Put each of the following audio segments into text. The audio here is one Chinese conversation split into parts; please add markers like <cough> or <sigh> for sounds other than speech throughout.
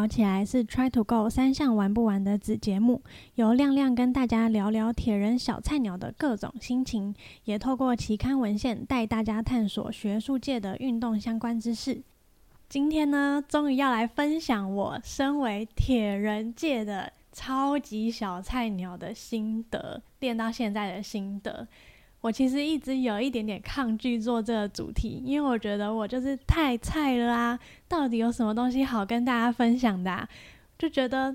跑起来是 Try to Go 三项玩不完的子节目，由亮亮跟大家聊聊铁人小菜鸟的各种心情，也透过期刊文献带大家探索学术界的运动相关知识。今天呢，终于要来分享我身为铁人界的超级小菜鸟的心得，练到现在的心得。我其实一直有一点点抗拒做这个主题，因为我觉得我就是太菜了啊！到底有什么东西好跟大家分享的？就觉得，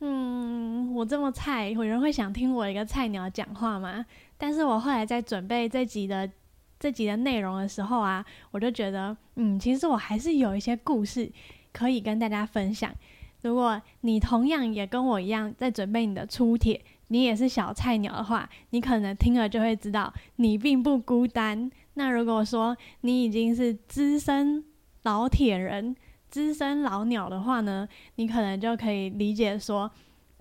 嗯，我这么菜，有人会想听我一个菜鸟讲话吗？但是我后来在准备这集的这集的内容的时候啊，我就觉得，嗯，其实我还是有一些故事可以跟大家分享。如果你同样也跟我一样在准备你的出铁。你也是小菜鸟的话，你可能听了就会知道你并不孤单。那如果说你已经是资深老铁人、资深老鸟的话呢，你可能就可以理解说，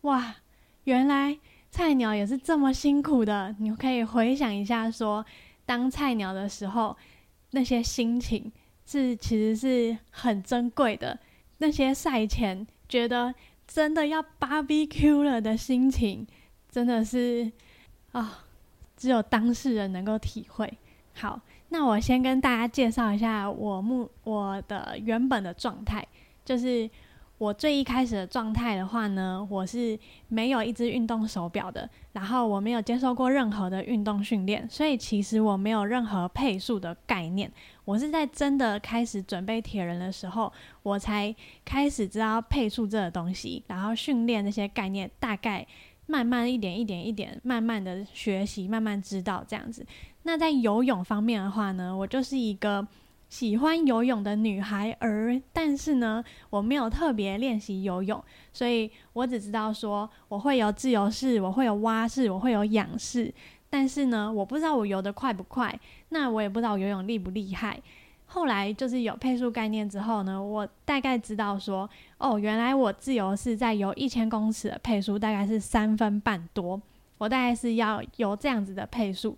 哇，原来菜鸟也是这么辛苦的。你可以回想一下，说当菜鸟的时候，那些心情是其实是很珍贵的。那些赛前觉得真的要 barbecue 了的心情。真的是啊，只有当事人能够体会。好，那我先跟大家介绍一下我目我的原本的状态，就是我最一开始的状态的话呢，我是没有一只运动手表的，然后我没有接受过任何的运动训练，所以其实我没有任何配速的概念。我是在真的开始准备铁人的时候，我才开始知道配速这个东西，然后训练那些概念大概。慢慢一点一点一点，慢慢的学习，慢慢知道这样子。那在游泳方面的话呢，我就是一个喜欢游泳的女孩儿，但是呢，我没有特别练习游泳，所以我只知道说我会有自由式，我会有蛙式，我会有仰式，但是呢，我不知道我游得快不快，那我也不知道游泳厉不厉害。后来就是有配速概念之后呢，我大概知道说，哦，原来我自由是在游一千公尺的配速大概是三分半多，我大概是要游这样子的配速。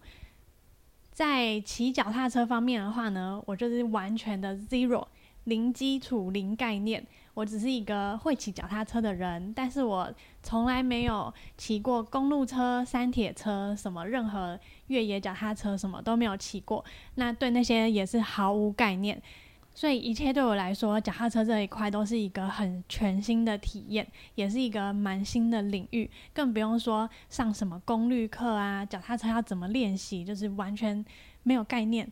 在骑脚踏车方面的话呢，我就是完全的 zero 零基础零概念。我只是一个会骑脚踏车的人，但是我从来没有骑过公路车、山铁车，什么任何越野脚踏车，什么都没有骑过。那对那些也是毫无概念，所以一切对我来说，脚踏车这一块都是一个很全新的体验，也是一个蛮新的领域。更不用说上什么功率课啊，脚踏车要怎么练习，就是完全没有概念。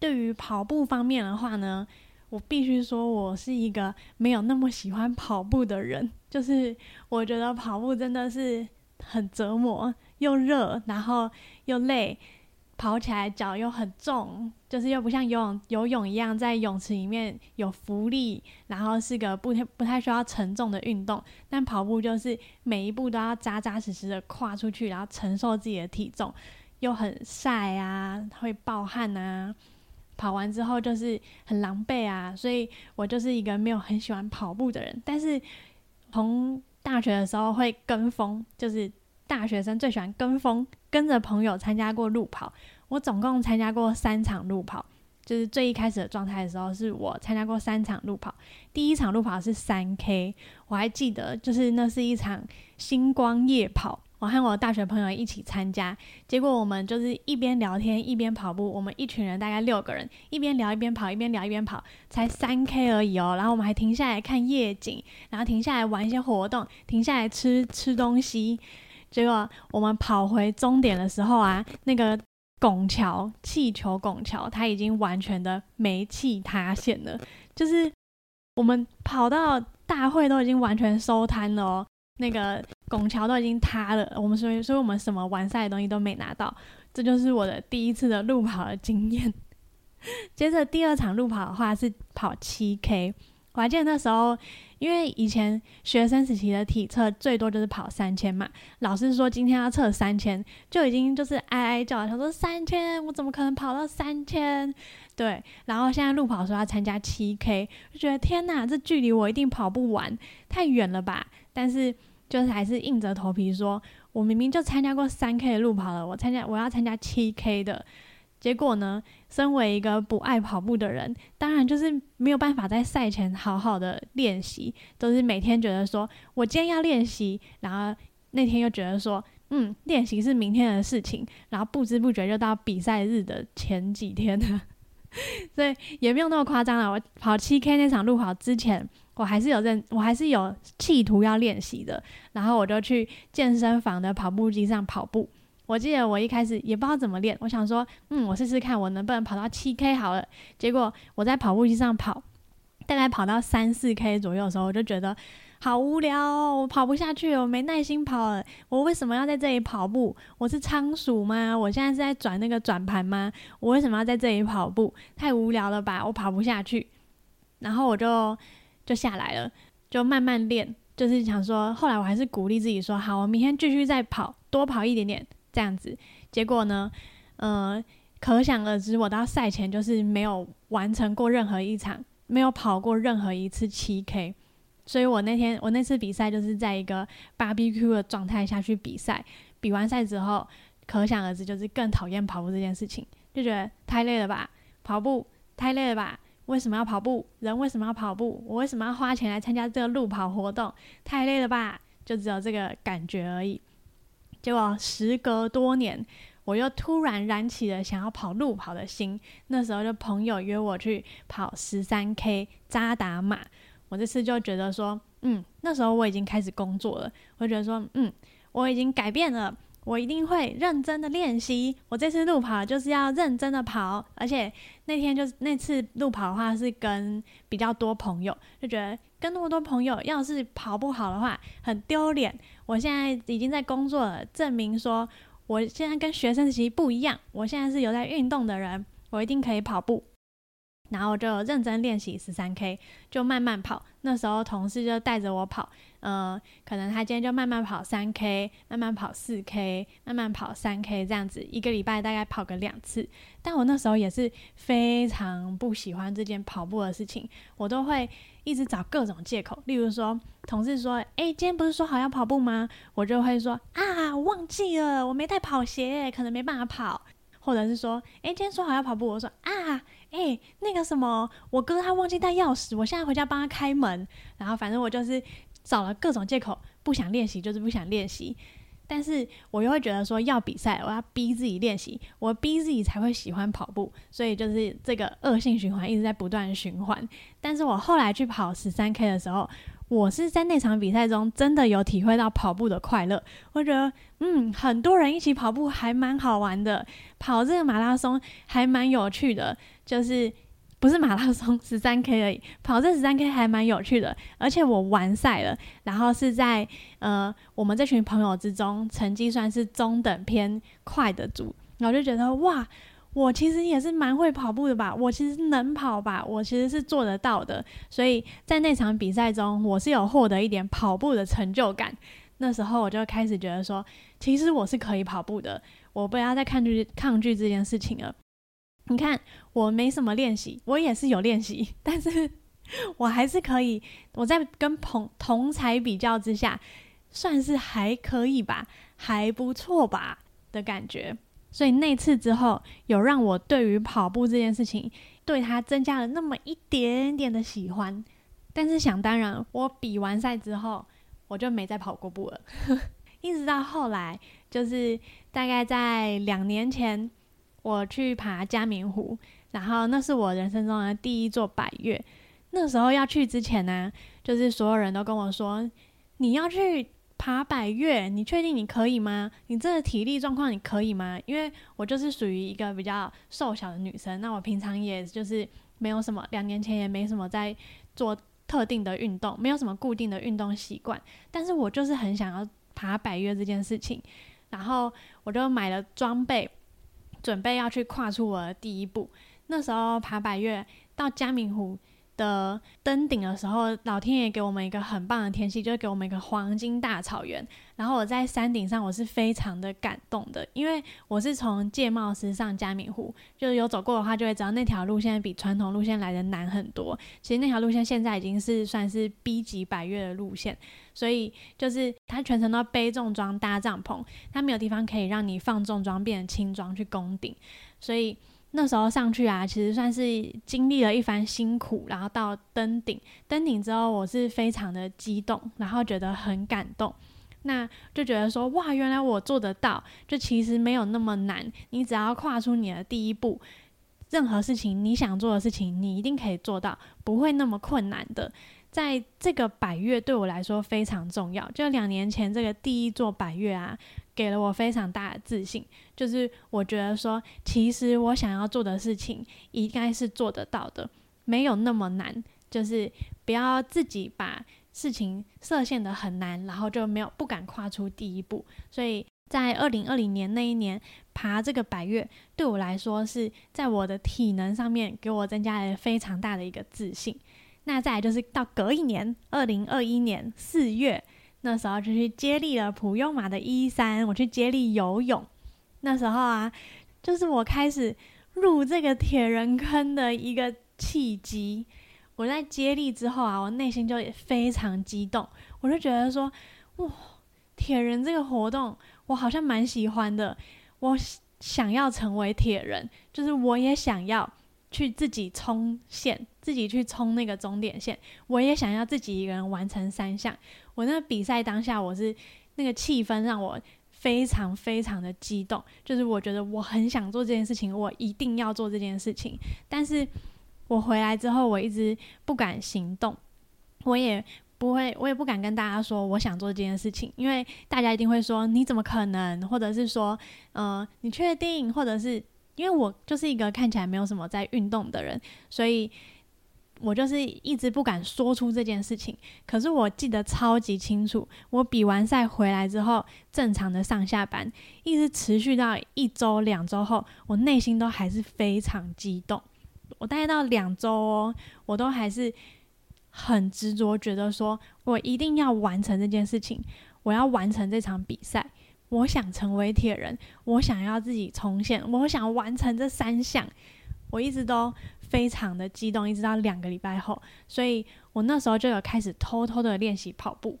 对于跑步方面的话呢？我必须说，我是一个没有那么喜欢跑步的人。就是我觉得跑步真的是很折磨，又热，然后又累，跑起来脚又很重，就是又不像游泳游泳一样在泳池里面有浮力，然后是个不太不太需要沉重的运动。但跑步就是每一步都要扎扎实实的跨出去，然后承受自己的体重，又很晒啊，会暴汗啊。跑完之后就是很狼狈啊，所以我就是一个没有很喜欢跑步的人。但是从大学的时候会跟风，就是大学生最喜欢跟风，跟着朋友参加过路跑。我总共参加过三场路跑，就是最一开始的状态的时候，是我参加过三场路跑。第一场路跑是三 K，我还记得，就是那是一场星光夜跑。我和我的大学朋友一起参加，结果我们就是一边聊天一边跑步。我们一群人大概六个人，一边聊一边跑，一边聊一边跑，才三 K 而已哦。然后我们还停下来看夜景，然后停下来玩一些活动，停下来吃吃东西。结果我们跑回终点的时候啊，那个拱桥气球拱桥，它已经完全的煤气塌陷了。就是我们跑到大会都已经完全收摊了哦。那个拱桥都已经塌了，我们所以所以我们什么完赛的东西都没拿到，这就是我的第一次的路跑的经验。<laughs> 接着第二场路跑的话是跑七 K，我还记得那时候，因为以前学生时期的体测最多就是跑三千嘛，老师说今天要测三千，就已经就是哀哀叫，他说三千我怎么可能跑到三千？对，然后现在路跑说要参加七 K，就觉得天哪，这距离我一定跑不完，太远了吧？但是就是还是硬着头皮说，我明明就参加过三 K 的路跑了，我参加我要参加七 K 的，结果呢，身为一个不爱跑步的人，当然就是没有办法在赛前好好的练习，都是每天觉得说我今天要练习，然后那天又觉得说，嗯，练习是明天的事情，然后不知不觉就到比赛日的前几天了，<laughs> 所以也没有那么夸张了。我跑七 K 那场路跑之前，我还是有认，我还是有企图要练习的，然后我就去健身房的跑步机上跑步。我记得我一开始也不知道怎么练，我想说，嗯，我试试看我能不能跑到七 K 好了。结果我在跑步机上跑，大概跑到三四 K 左右的时候，我就觉得好无聊，我跑不下去，我没耐心跑了。我为什么要在这里跑步？我是仓鼠吗？我现在是在转那个转盘吗？我为什么要在这里跑步？太无聊了吧，我跑不下去。然后我就就下来了，就慢慢练，就是想说，后来我还是鼓励自己说，好，我明天继续再跑，多跑一点点。这样子，结果呢，呃，可想而知，我到赛前就是没有完成过任何一场，没有跑过任何一次七 K，所以我那天我那次比赛就是在一个 BBQ 的状态下去比赛，比完赛之后，可想而知就是更讨厌跑步这件事情，就觉得太累了吧，跑步太累了吧，为什么要跑步？人为什么要跑步？我为什么要花钱来参加这个路跑活动？太累了吧，就只有这个感觉而已。结果时隔多年，我又突然燃起了想要跑路跑的心。那时候就朋友约我去跑十三 K 扎达马，我这次就觉得说，嗯，那时候我已经开始工作了，我觉得说，嗯，我已经改变了。我一定会认真的练习。我这次路跑就是要认真的跑，而且那天就是那次路跑的话是跟比较多朋友，就觉得跟那么多朋友要是跑不好的话很丢脸。我现在已经在工作了，证明说我现在跟学生时期不一样，我现在是有在运动的人，我一定可以跑步。然后就认真练习十三 K，就慢慢跑。那时候同事就带着我跑，嗯，可能他今天就慢慢跑三 K，慢慢跑四 K，慢慢跑三 K 这样子，一个礼拜大概跑个两次。但我那时候也是非常不喜欢这件跑步的事情，我都会一直找各种借口，例如说同事说：“哎，今天不是说好要跑步吗？”我就会说：“啊，忘记了，我没带跑鞋，可能没办法跑。”或者是说：“哎，今天说好要跑步。”我说：“啊。”哎，那个什么，我哥他忘记带钥匙，我现在回家帮他开门。然后反正我就是找了各种借口，不想练习就是不想练习。但是我又会觉得说要比赛，我要逼自己练习，我逼自己才会喜欢跑步。所以就是这个恶性循环一直在不断循环。但是我后来去跑十三 K 的时候。我是在那场比赛中真的有体会到跑步的快乐，我觉得，嗯，很多人一起跑步还蛮好玩的，跑这个马拉松还蛮有趣的，就是不是马拉松 <laughs> 十三 K 而已，跑这十三 K 还蛮有趣的，而且我完赛了，然后是在呃我们这群朋友之中成绩算是中等偏快的组，然后就觉得哇。我其实也是蛮会跑步的吧，我其实能跑吧，我其实是做得到的。所以在那场比赛中，我是有获得一点跑步的成就感。那时候我就开始觉得说，其实我是可以跑步的，我不要再抗拒抗拒这件事情了。你看，我没什么练习，我也是有练习，<laughs> 但是我还是可以。我在跟同同才比较之下，算是还可以吧，还不错吧的感觉。所以那次之后，有让我对于跑步这件事情，对它增加了那么一点点的喜欢。但是想当然，我比完赛之后，我就没再跑过步了。<laughs> 一直到后来，就是大概在两年前，我去爬嘉明湖，然后那是我人生中的第一座百越。那时候要去之前呢，就是所有人都跟我说，你要去。爬百越，你确定你可以吗？你这个体力状况你可以吗？因为我就是属于一个比较瘦小的女生，那我平常也就是没有什么，两年前也没什么在做特定的运动，没有什么固定的运动习惯。但是我就是很想要爬百越这件事情，然后我就买了装备，准备要去跨出我的第一步。那时候爬百越到嘉明湖的登顶的时候，老天爷给我们一个很棒的天气，就是给我们一个黄金大草原。然后我在山顶上，我是非常的感动的，因为我是从界貌石上加冕湖，就是有走过的话就会知道那条路线比传统路线来的难很多。其实那条路线现在已经是算是 B 级百越的路线，所以就是它全程都背重装搭帐篷，它没有地方可以让你放重装变成轻装去攻顶，所以。那时候上去啊，其实算是经历了一番辛苦，然后到登顶。登顶之后，我是非常的激动，然后觉得很感动。那就觉得说，哇，原来我做得到，就其实没有那么难。你只要跨出你的第一步，任何事情你想做的事情，你一定可以做到，不会那么困难的。在这个百月对我来说非常重要。就两年前这个第一座百月啊。给了我非常大的自信，就是我觉得说，其实我想要做的事情应该是做得到的，没有那么难。就是不要自己把事情设限的很难，然后就没有不敢跨出第一步。所以在二零二零年那一年爬这个百月，对我来说是在我的体能上面给我增加了非常大的一个自信。那再来就是到隔一年，二零二一年四月。那时候就去接力了普悠马的一三，我去接力游泳。那时候啊，就是我开始入这个铁人坑的一个契机。我在接力之后啊，我内心就也非常激动，我就觉得说，哇，铁人这个活动我好像蛮喜欢的，我想要成为铁人，就是我也想要去自己冲线，自己去冲那个终点线，我也想要自己一个人完成三项。我那个比赛当下，我是那个气氛让我非常非常的激动，就是我觉得我很想做这件事情，我一定要做这件事情。但是我回来之后，我一直不敢行动，我也不会，我也不敢跟大家说我想做这件事情，因为大家一定会说你怎么可能，或者是说，呃，你确定，或者是因为我就是一个看起来没有什么在运动的人，所以。我就是一直不敢说出这件事情，可是我记得超级清楚。我比完赛回来之后，正常的上下班，一直持续到一周、两周后，我内心都还是非常激动。我大概到两周哦，我都还是很执着，觉得说我一定要完成这件事情，我要完成这场比赛，我想成为铁人，我想要自己冲线，我想完成这三项，我一直都。非常的激动，一直到两个礼拜后，所以我那时候就有开始偷偷的练习跑步。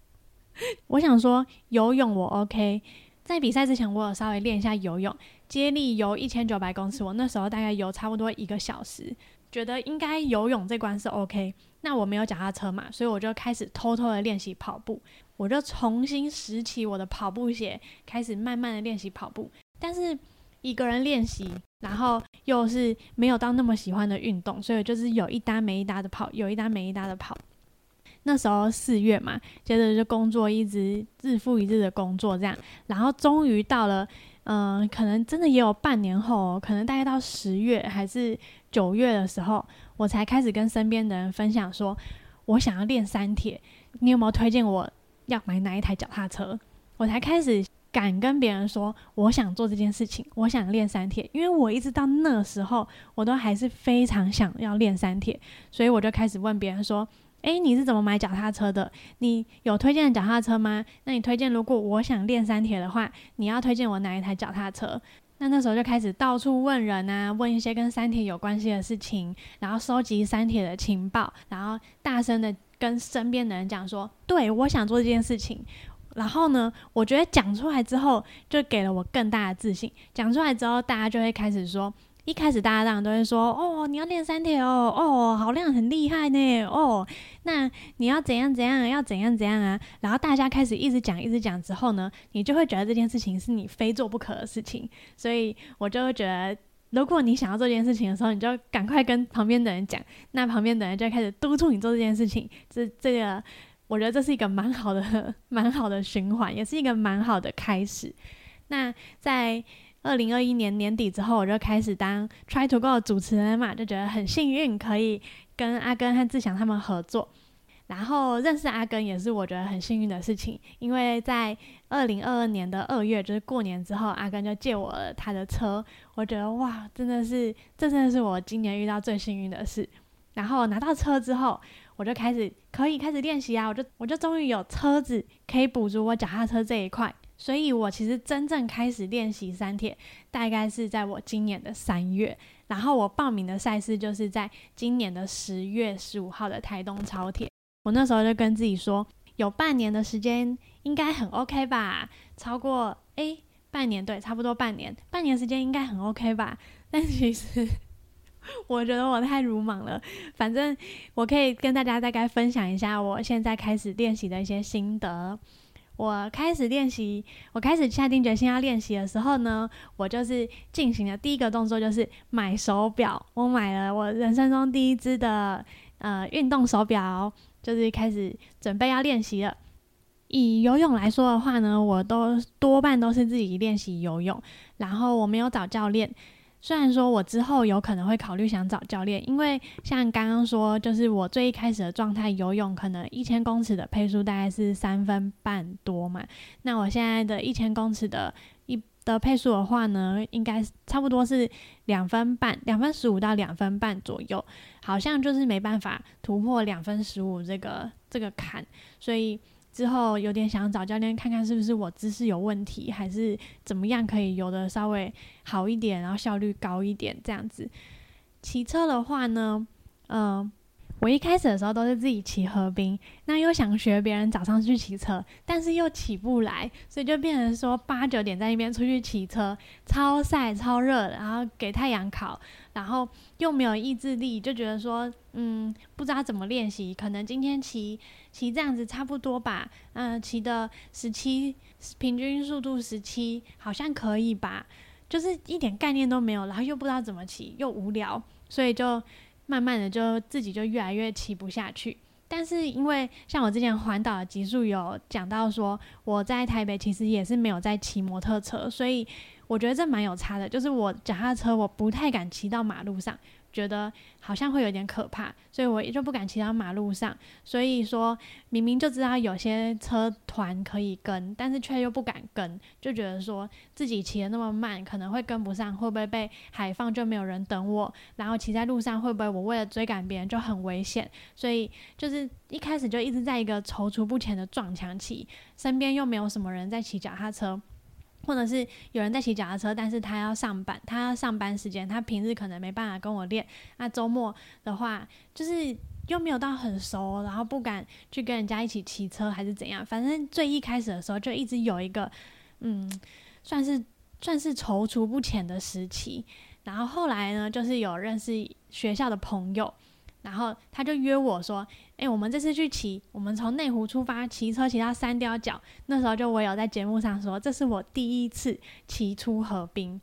<laughs> 我想说游泳我 OK，在比赛之前我有稍微练一下游泳，接力游一千九百公尺，我那时候大概游差不多一个小时，觉得应该游泳这关是 OK。那我没有脚踏车嘛，所以我就开始偷偷的练习跑步，我就重新拾起我的跑步鞋，开始慢慢的练习跑步，但是。一个人练习，然后又是没有到那么喜欢的运动，所以就是有一搭没一搭的跑，有一搭没一搭的跑。那时候四月嘛，接着就工作，一直日复一日的工作这样，然后终于到了，嗯，可能真的也有半年后，可能大概到十月还是九月的时候，我才开始跟身边的人分享说，我想要练三铁，你有没有推荐我要买哪一台脚踏车？我才开始。敢跟别人说我想做这件事情，我想练三铁，因为我一直到那时候我都还是非常想要练三铁，所以我就开始问别人说：“诶，你是怎么买脚踏车的？你有推荐的脚踏车吗？那你推荐如果我想练三铁的话，你要推荐我哪一台脚踏车？”那那时候就开始到处问人啊，问一些跟三铁有关系的事情，然后收集三铁的情报，然后大声的跟身边的人讲说：“对我想做这件事情。”然后呢，我觉得讲出来之后，就给了我更大的自信。讲出来之后，大家就会开始说，一开始大家当然都会说，哦，你要练三铁哦，哦，好亮，很厉害呢，哦，那你要怎样怎样，要怎样怎样啊？然后大家开始一直讲，一直讲之后呢，你就会觉得这件事情是你非做不可的事情。所以我就会觉得，如果你想要做这件事情的时候，你就赶快跟旁边的人讲，那旁边的人就开始督促你做这件事情。这这个。我觉得这是一个蛮好的、蛮好的循环，也是一个蛮好的开始。那在二零二一年年底之后，我就开始当 Try to Go 的主持人嘛，就觉得很幸运可以跟阿根和志祥他们合作。然后认识阿根也是我觉得很幸运的事情，因为在二零二二年的二月，就是过年之后，阿根就借我了他的车。我觉得哇，真的是，这真的是我今年遇到最幸运的事。然后拿到车之后，我就开始可以开始练习啊，我就我就终于有车子可以补足我脚踏车这一块。所以我其实真正开始练习三铁，大概是在我今年的三月，然后我报名的赛事就是在今年的十月十五号的台东超铁。我那时候就跟自己说，有半年的时间应该很 OK 吧？超过诶，半年对，差不多半年，半年时间应该很 OK 吧？但其实 <laughs> 我觉得我太鲁莽了。反正我可以跟大家大概分享一下我现在开始练习的一些心得。我开始练习，我开始下定决心要练习的时候呢，我就是进行了第一个动作就是买手表。我买了我人生中第一只的呃运动手表，就是开始准备要练习了。以游泳来说的话呢，我都多半都是自己练习游泳，然后我没有找教练。虽然说我之后有可能会考虑想找教练，因为像刚刚说，就是我最一开始的状态，游泳可能一千公尺的配速大概是三分半多嘛。那我现在的一千公尺的一的配速的话呢，应该差不多是两分半，两分十五到两分半左右，好像就是没办法突破两分十五这个这个坎，所以。之后有点想找教练看看是不是我姿势有问题，还是怎么样可以游的稍微好一点，然后效率高一点这样子。骑车的话呢，嗯。我一开始的时候都是自己骑河滨，那又想学别人早上去骑车，但是又起不来，所以就变成说八九点在那边出去骑车，超晒超热，然后给太阳烤，然后又没有意志力，就觉得说，嗯，不知道怎么练习，可能今天骑骑这样子差不多吧，嗯，骑的十七，平均速度十七，好像可以吧，就是一点概念都没有，然后又不知道怎么骑，又无聊，所以就。慢慢的就自己就越来越骑不下去，但是因为像我之前环岛的集数有讲到说，我在台北其实也是没有在骑摩托车，所以我觉得这蛮有差的，就是我脚踏车我不太敢骑到马路上。觉得好像会有点可怕，所以我也就不敢骑到马路上。所以说明明就知道有些车团可以跟，但是却又不敢跟，就觉得说自己骑的那么慢，可能会跟不上，会不会被海放就没有人等我？然后骑在路上会不会我为了追赶别人就很危险？所以就是一开始就一直在一个踌躇不前的撞墙期，身边又没有什么人在骑脚踏车。或者是有人在骑脚踏车，但是他要上班，他要上班时间，他平日可能没办法跟我练。那周末的话，就是又没有到很熟，然后不敢去跟人家一起骑车，还是怎样？反正最一开始的时候，就一直有一个，嗯，算是算是踌躇不前的时期。然后后来呢，就是有认识学校的朋友。然后他就约我说：“哎，我们这次去骑，我们从内湖出发，骑车骑到三雕角。那时候就我有在节目上说，这是我第一次骑出河滨。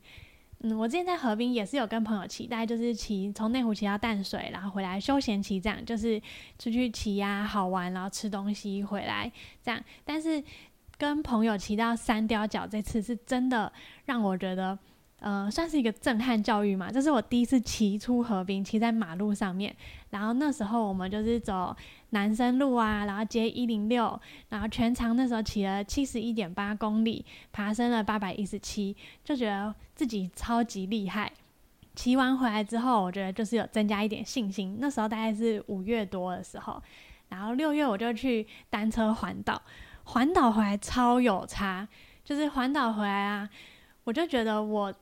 嗯，我之前在河滨也是有跟朋友骑，大概就是骑从内湖骑到淡水，然后回来休闲骑，这样就是出去骑呀，好玩，然后吃东西回来这样。但是跟朋友骑到三雕角，这次是真的让我觉得。”呃，算是一个震撼教育嘛。这是我第一次骑出河滨，骑在马路上面。然后那时候我们就是走南生路啊，然后接一零六，然后全长那时候骑了七十一点八公里，爬升了八百一十七，就觉得自己超级厉害。骑完回来之后，我觉得就是有增加一点信心。那时候大概是五月多的时候，然后六月我就去单车环岛，环岛回来超有差，就是环岛回来啊，我就觉得我。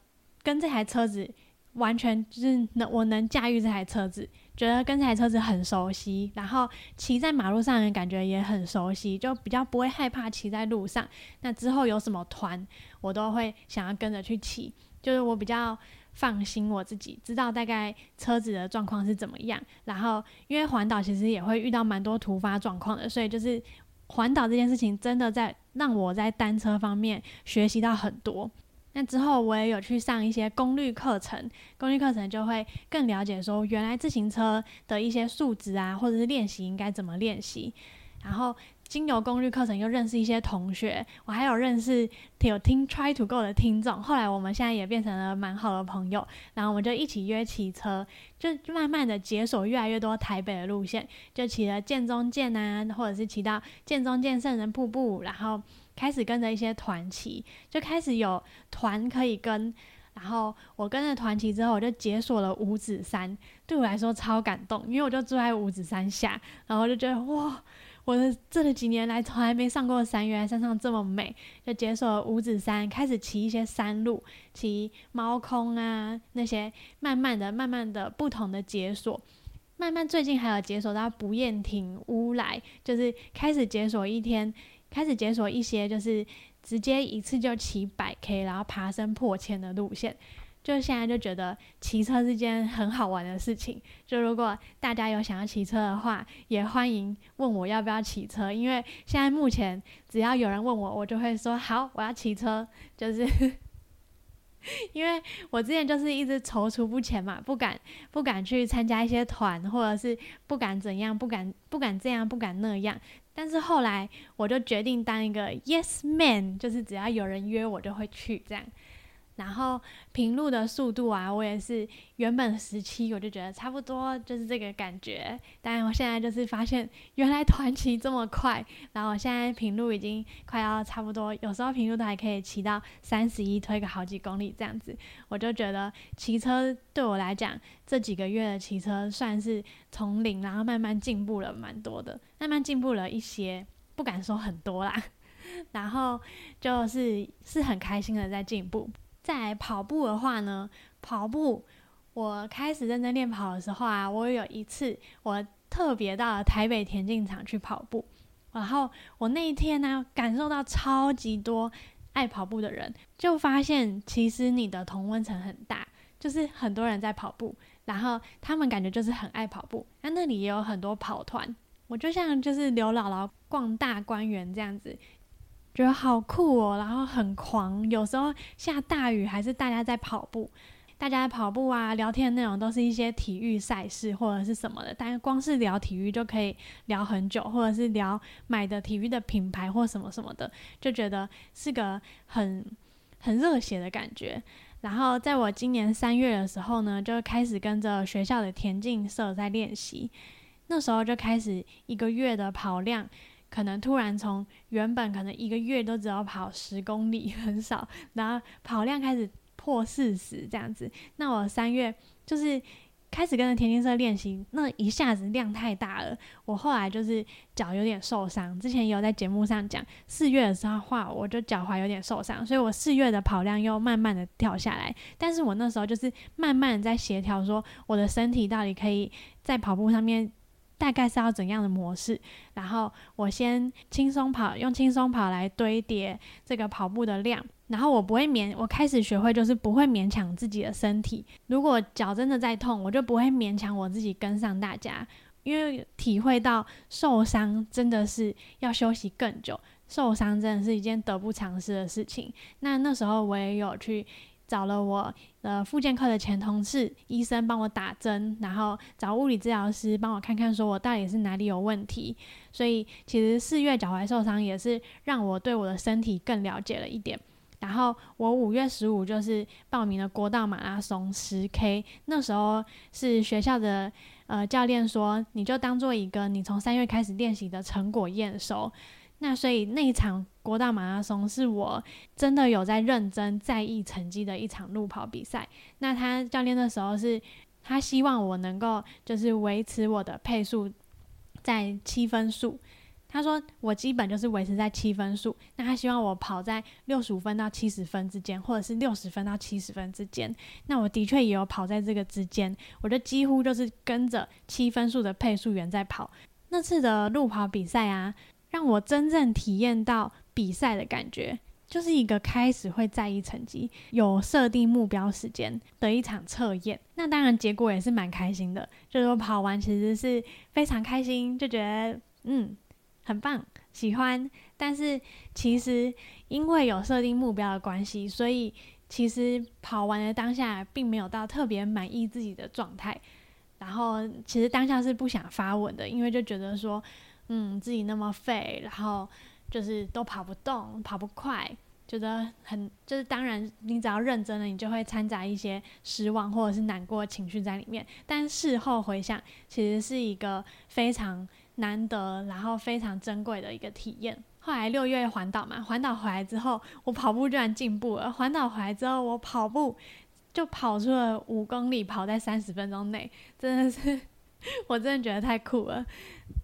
跟这台车子完全就是能，我能驾驭这台车子，觉得跟这台车子很熟悉，然后骑在马路上的感觉也很熟悉，就比较不会害怕骑在路上。那之后有什么团，我都会想要跟着去骑，就是我比较放心我自己，知道大概车子的状况是怎么样。然后因为环岛其实也会遇到蛮多突发状况的，所以就是环岛这件事情真的在让我在单车方面学习到很多。那之后我也有去上一些功率课程，功率课程就会更了解说原来自行车的一些数值啊，或者是练习应该怎么练习。然后经由功率课程又认识一些同学，我还有认识有听 Try to Go 的听众。后来我们现在也变成了蛮好的朋友，然后我们就一起约骑车，就慢慢的解锁越来越多台北的路线，就骑了剑中剑啊，或者是骑到剑中剑圣人瀑布，然后。开始跟着一些团骑，就开始有团可以跟，然后我跟着团骑之后，我就解锁了五指山，对我来说超感动，因为我就住在五指山下，然后就觉得哇，我的这几年来从来没上过山，原来山上这么美，就解锁了五指山，开始骑一些山路，骑猫空啊那些，慢慢的、慢慢的不同的解锁，慢慢最近还有解锁到不厌亭乌来，就是开始解锁一天，开始解锁一些就是。直接一次就骑百 K，然后爬升破千的路线，就现在就觉得骑车是件很好玩的事情。就如果大家有想要骑车的话，也欢迎问我要不要骑车，因为现在目前只要有人问我，我就会说好，我要骑车。就是因为我之前就是一直踌躇不前嘛，不敢不敢去参加一些团，或者是不敢怎样，不敢不敢这样，不敢那样。但是后来我就决定当一个 yes man，就是只要有人约我就会去这样。然后平路的速度啊，我也是原本十七，我就觉得差不多就是这个感觉。但我现在就是发现，原来团骑这么快。然后我现在平路已经快要差不多，有时候平路都还可以骑到三十一，推个好几公里这样子。我就觉得骑车对我来讲，这几个月的骑车算是从零，然后慢慢进步了蛮多的，慢慢进步了一些，不敢说很多啦。<laughs> 然后就是是很开心的在进步。在跑步的话呢，跑步我开始认真练跑的时候啊，我有一次我特别到了台北田径场去跑步，然后我那一天呢，感受到超级多爱跑步的人，就发现其实你的同温层很大，就是很多人在跑步，然后他们感觉就是很爱跑步，那那里也有很多跑团，我就像就是刘姥姥逛大观园这样子。觉得好酷哦，然后很狂。有时候下大雨，还是大家在跑步，大家跑步啊，聊天的内容都是一些体育赛事或者是什么的。但光是聊体育就可以聊很久，或者是聊买的体育的品牌或什么什么的，就觉得是个很很热血的感觉。然后在我今年三月的时候呢，就开始跟着学校的田径社在练习，那时候就开始一个月的跑量。可能突然从原本可能一个月都只要跑十公里，<laughs> 很少，然后跑量开始破四十这样子。那我三月就是开始跟着田径社练习，那一下子量太大了，我后来就是脚有点受伤。之前也有在节目上讲，四月的时候话，我就脚踝有点受伤，所以我四月的跑量又慢慢的掉下来。但是我那时候就是慢慢在协调，说我的身体到底可以在跑步上面。大概是要怎样的模式？然后我先轻松跑，用轻松跑来堆叠这个跑步的量。然后我不会勉，我开始学会就是不会勉强自己的身体。如果脚真的在痛，我就不会勉强我自己跟上大家，因为体会到受伤真的是要休息更久，受伤真的是一件得不偿失的事情。那那时候我也有去。找了我呃复健科的前同事医生帮我打针，然后找物理治疗师帮我看看，说我到底是哪里有问题。所以其实四月脚踝受伤也是让我对我的身体更了解了一点。然后我五月十五就是报名了国道马拉松十 K，那时候是学校的呃教练说，你就当做一个你从三月开始练习的成果验收。那所以那一场国道马拉松是我真的有在认真在意成绩的一场路跑比赛。那他教练的时候是，他希望我能够就是维持我的配速在七分数。他说我基本就是维持在七分数。那他希望我跑在六十五分到七十分之间，或者是六十分到七十分之间。那我的确也有跑在这个之间，我就几乎就是跟着七分数的配速员在跑。那次的路跑比赛啊。让我真正体验到比赛的感觉，就是一个开始会在意成绩、有设定目标时间的一场测验。那当然结果也是蛮开心的，就是我跑完其实是非常开心，就觉得嗯很棒，喜欢。但是其实因为有设定目标的关系，所以其实跑完的当下并没有到特别满意自己的状态。然后其实当下是不想发文的，因为就觉得说。嗯，自己那么废，然后就是都跑不动、跑不快，觉得很就是当然，你只要认真了，你就会掺杂一些失望或者是难过情绪在里面。但事后回想，其实是一个非常难得，然后非常珍贵的一个体验。后来六月环岛嘛，环岛回来之后，我跑步居然进步了。环岛回来之后，我跑步就跑出了五公里，跑在三十分钟内，真的是 <laughs> 我真的觉得太酷了。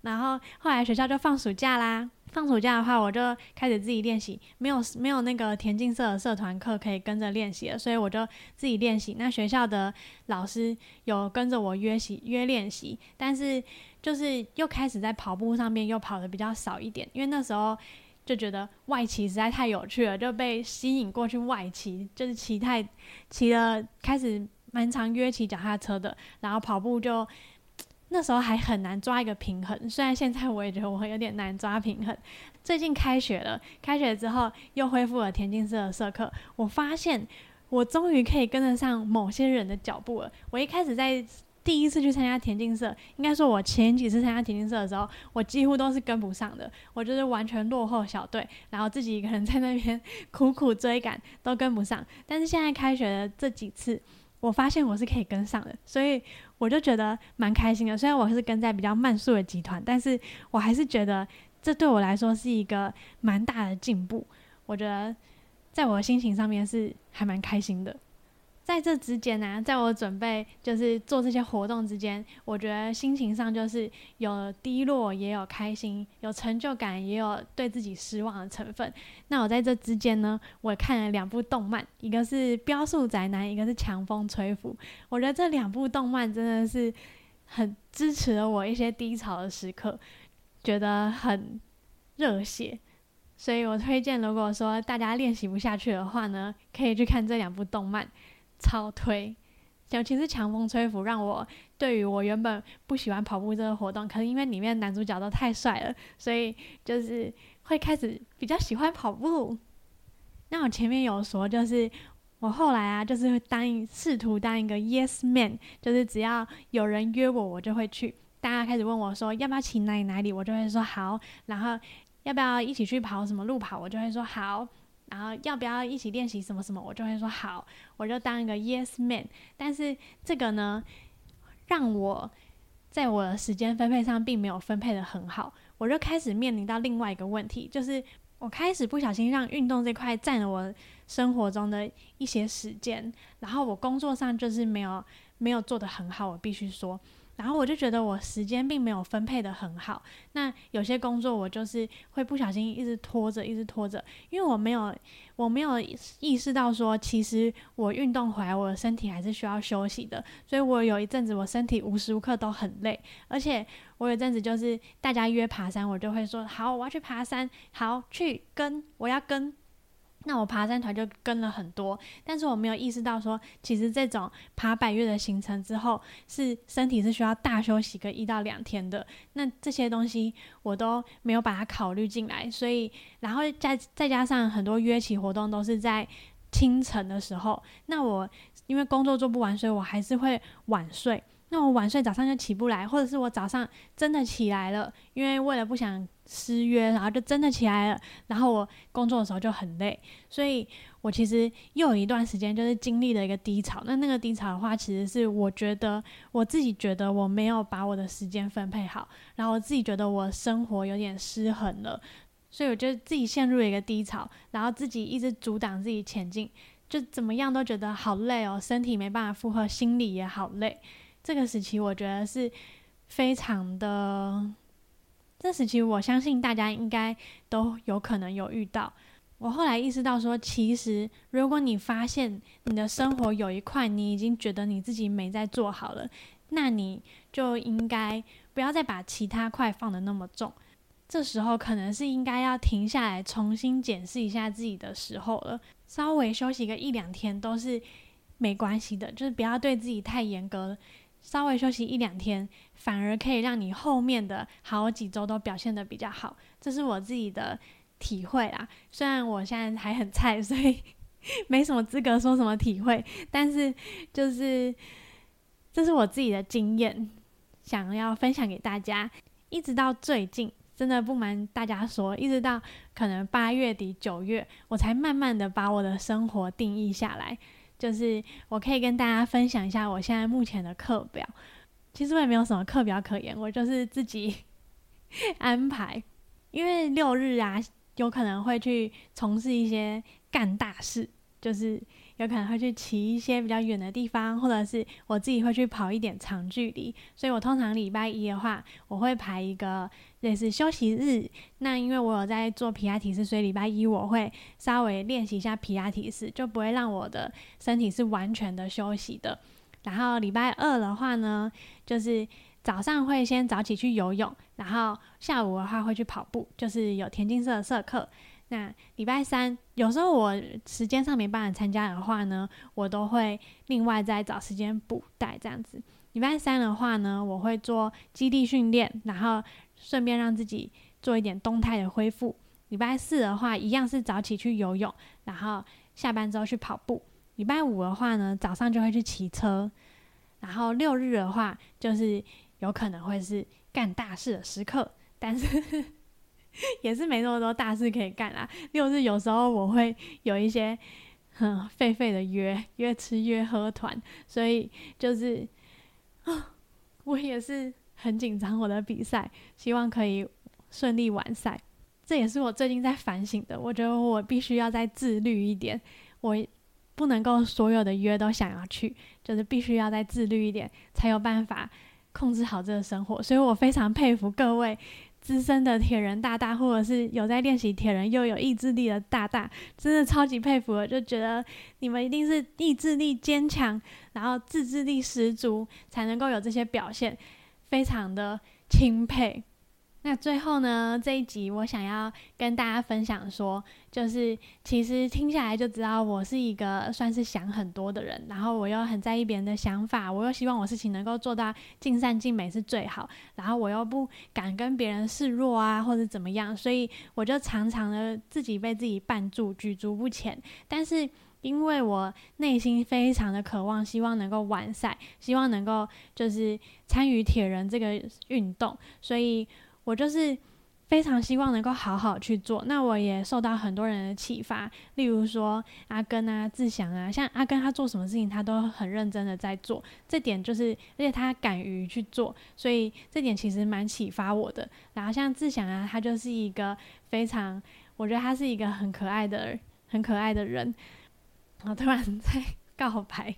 然后后来学校就放暑假啦。放暑假的话，我就开始自己练习，没有没有那个田径社的社团课可以跟着练习了，所以我就自己练习。那学校的老师有跟着我约习约练习，但是就是又开始在跑步上面又跑的比较少一点，因为那时候就觉得外骑实在太有趣了，就被吸引过去外骑，就是骑太骑了，开始蛮常约骑脚踏车的，然后跑步就。那时候还很难抓一个平衡，虽然现在我也觉得我有点难抓平衡。最近开学了，开学之后又恢复了田径社的社课，我发现我终于可以跟得上某些人的脚步了。我一开始在第一次去参加田径社，应该说我前几次参加田径社的时候，我几乎都是跟不上的，我就是完全落后小队，然后自己一个人在那边 <laughs> 苦苦追赶，都跟不上。但是现在开学的这几次，我发现我是可以跟上的，所以。我就觉得蛮开心的，虽然我是跟在比较慢速的集团，但是我还是觉得这对我来说是一个蛮大的进步。我觉得在我的心情上面是还蛮开心的。在这之间呢，在我准备就是做这些活动之间，我觉得心情上就是有低落，也有开心，有成就感，也有对自己失望的成分。那我在这之间呢，我看了两部动漫，一个是《标速宅男》，一个是《强风吹拂》。我觉得这两部动漫真的是很支持了我一些低潮的时刻，觉得很热血。所以我推荐，如果说大家练习不下去的话呢，可以去看这两部动漫。超推，尤其是强风吹拂，让我对于我原本不喜欢跑步这个活动，可是因为里面男主角都太帅了，所以就是会开始比较喜欢跑步。那我前面有说，就是我后来啊，就是会当试图当一个 yes man，就是只要有人约我，我就会去。大家开始问我说要不要骑哪里哪里，我就会说好。然后要不要一起去跑什么路跑，我就会说好。然后要不要一起练习什么什么，我就会说好，我就当一个 yes man。但是这个呢，让我在我的时间分配上并没有分配的很好，我就开始面临到另外一个问题，就是我开始不小心让运动这块占了我生活中的一些时间，然后我工作上就是没有没有做得很好，我必须说。然后我就觉得我时间并没有分配的很好，那有些工作我就是会不小心一直拖着，一直拖着，因为我没有我没有意识到说，其实我运动回来，我的身体还是需要休息的，所以我有一阵子我身体无时无刻都很累，而且我有阵子就是大家约爬山，我就会说好，我要去爬山，好去跟我要跟。那我爬山团就跟了很多，但是我没有意识到说，其实这种爬百越的行程之后，是身体是需要大休息个一到两天的。那这些东西我都没有把它考虑进来，所以然后再再加上很多约起活动都是在清晨的时候，那我因为工作做不完，所以我还是会晚睡。那我晚睡，早上就起不来，或者是我早上真的起来了，因为为了不想失约，然后就真的起来了，然后我工作的时候就很累，所以我其实又有一段时间就是经历了一个低潮。那那个低潮的话，其实是我觉得我自己觉得我没有把我的时间分配好，然后我自己觉得我生活有点失衡了，所以我就自己陷入了一个低潮，然后自己一直阻挡自己前进，就怎么样都觉得好累哦，身体没办法负荷，心里也好累。这个时期我觉得是非常的，这时期我相信大家应该都有可能有遇到。我后来意识到说，其实如果你发现你的生活有一块你已经觉得你自己没在做好了，那你就应该不要再把其他块放的那么重。这时候可能是应该要停下来重新检视一下自己的时候了，稍微休息个一两天都是没关系的，就是不要对自己太严格了。稍微休息一两天，反而可以让你后面的好几周都表现的比较好，这是我自己的体会啦。虽然我现在还很菜，所以 <laughs> 没什么资格说什么体会，但是就是这是我自己的经验，想要分享给大家。一直到最近，真的不瞒大家说，一直到可能八月底九月，我才慢慢的把我的生活定义下来。就是我可以跟大家分享一下我现在目前的课表，其实我也没有什么课表可言，我就是自己 <laughs> 安排，因为六日啊有可能会去从事一些干大事，就是有可能会去骑一些比较远的地方，或者是我自己会去跑一点长距离。所以我通常礼拜一的话，我会排一个类似休息日。那因为我有在做皮亚提斯，所以礼拜一我会稍微练习一下皮亚提斯，就不会让我的身体是完全的休息的。然后礼拜二的话呢，就是早上会先早起去游泳，然后下午的话会去跑步，就是有田径社的社课。那礼拜三有时候我时间上没办法参加的话呢，我都会另外再找时间补带这样子。礼拜三的话呢，我会做基地训练，然后顺便让自己做一点动态的恢复。礼拜四的话，一样是早起去游泳，然后下班之后去跑步。礼拜五的话呢，早上就会去骑车。然后六日的话，就是有可能会是干大事的时刻，但是。<laughs> 也是没那么多大事可以干啦。六日有时候我会有一些很废废的约，约吃约喝团，所以就是啊，我也是很紧张我的比赛，希望可以顺利完赛。这也是我最近在反省的。我觉得我必须要再自律一点，我不能够所有的约都想要去，就是必须要再自律一点，才有办法控制好这个生活。所以我非常佩服各位。资深的铁人大大，或者是有在练习铁人又有意志力的大大，真的超级佩服我，就觉得你们一定是意志力坚强，然后自制力十足，才能够有这些表现，非常的钦佩。那最后呢，这一集我想要跟大家分享说，就是其实听下来就知道我是一个算是想很多的人，然后我又很在意别人的想法，我又希望我事情能够做到尽善尽美是最好，然后我又不敢跟别人示弱啊，或者怎么样，所以我就常常的自己被自己绊住，举足不前。但是因为我内心非常的渴望，希望能够完赛，希望能够就是参与铁人这个运动，所以。我就是非常希望能够好好去做，那我也受到很多人的启发，例如说阿根啊、志祥啊，像阿根他做什么事情他都很认真的在做，这点就是，而且他敢于去做，所以这点其实蛮启发我的。然后像志祥啊，他就是一个非常，我觉得他是一个很可爱的、很可爱的人。我突然在 <laughs> 告白，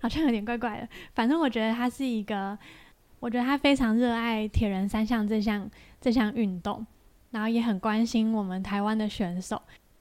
好像有点怪怪的，反正我觉得他是一个。我觉得他非常热爱铁人三项这项这项运动，然后也很关心我们台湾的选手，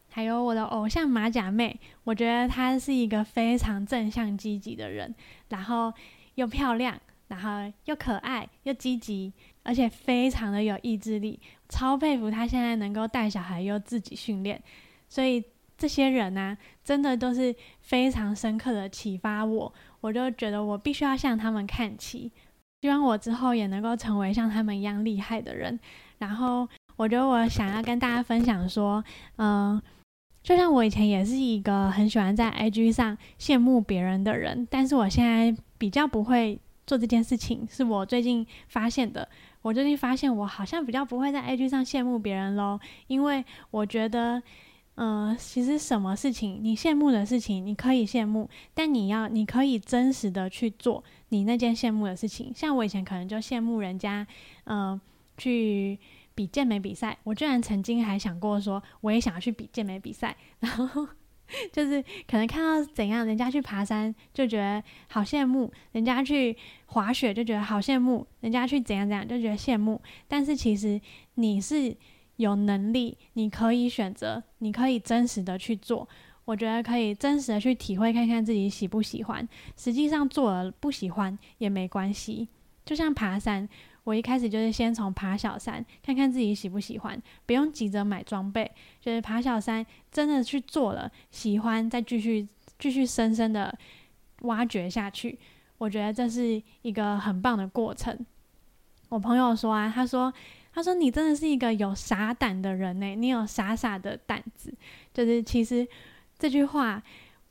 还有我的偶像马甲妹。我觉得她是一个非常正向积极的人，然后又漂亮，然后又可爱又积极，而且非常的有意志力，超佩服她现在能够带小孩又自己训练。所以这些人呢，真的都是非常深刻的启发我，我就觉得我必须要向他们看齐。希望我之后也能够成为像他们一样厉害的人。然后，我觉得我想要跟大家分享说，嗯，就像我以前也是一个很喜欢在 IG 上羡慕别人的人，但是我现在比较不会做这件事情，是我最近发现的。我最近发现我好像比较不会在 IG 上羡慕别人喽，因为我觉得。嗯，其实什么事情你羡慕的事情，你可以羡慕，但你要你可以真实的去做你那件羡慕的事情。像我以前可能就羡慕人家，嗯，去比健美比赛，我居然曾经还想过说，我也想要去比健美比赛。然后 <laughs> 就是可能看到怎样人家去爬山，就觉得好羡慕；人家去滑雪就觉得好羡慕；人家去怎样怎样就觉得羡慕。但是其实你是。有能力，你可以选择，你可以真实的去做。我觉得可以真实的去体会，看看自己喜不喜欢。实际上做了不喜欢也没关系。就像爬山，我一开始就是先从爬小山，看看自己喜不喜欢，不用急着买装备。就是爬小山，真的去做了，喜欢再继续继续深深的挖掘下去。我觉得这是一个很棒的过程。我朋友说啊，他说。他说：“你真的是一个有傻胆的人呢，你有傻傻的胆子。就是其实这句话，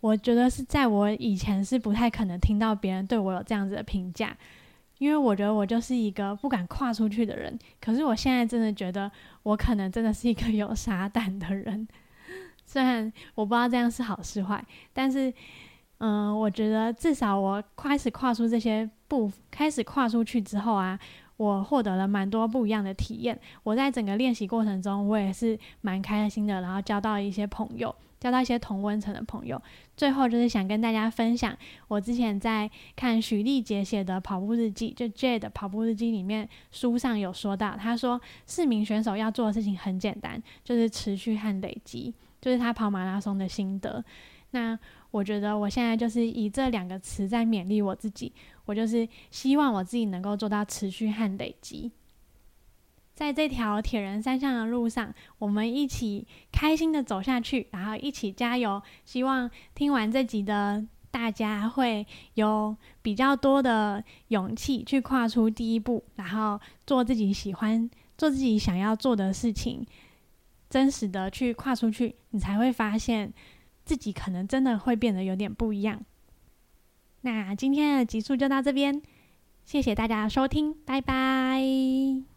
我觉得是在我以前是不太可能听到别人对我有这样子的评价，因为我觉得我就是一个不敢跨出去的人。可是我现在真的觉得，我可能真的是一个有傻胆的人。虽然我不知道这样是好是坏，但是，嗯，我觉得至少我开始跨出这些步，开始跨出去之后啊。”我获得了蛮多不一样的体验。我在整个练习过程中，我也是蛮开心的，然后交到一些朋友，交到一些同温层的朋友。最后就是想跟大家分享，我之前在看许丽杰写的跑步日记，就 J 的跑步日记里面，书上有说到，他说四名选手要做的事情很简单，就是持续和累积，就是他跑马拉松的心得。那我觉得我现在就是以这两个词在勉励我自己，我就是希望我自己能够做到持续和累积。在这条铁人三项的路上，我们一起开心的走下去，然后一起加油。希望听完这集的大家会有比较多的勇气去跨出第一步，然后做自己喜欢、做自己想要做的事情，真实的去跨出去，你才会发现自己可能真的会变得有点不一样。那今天的集数就到这边，谢谢大家的收听，拜拜。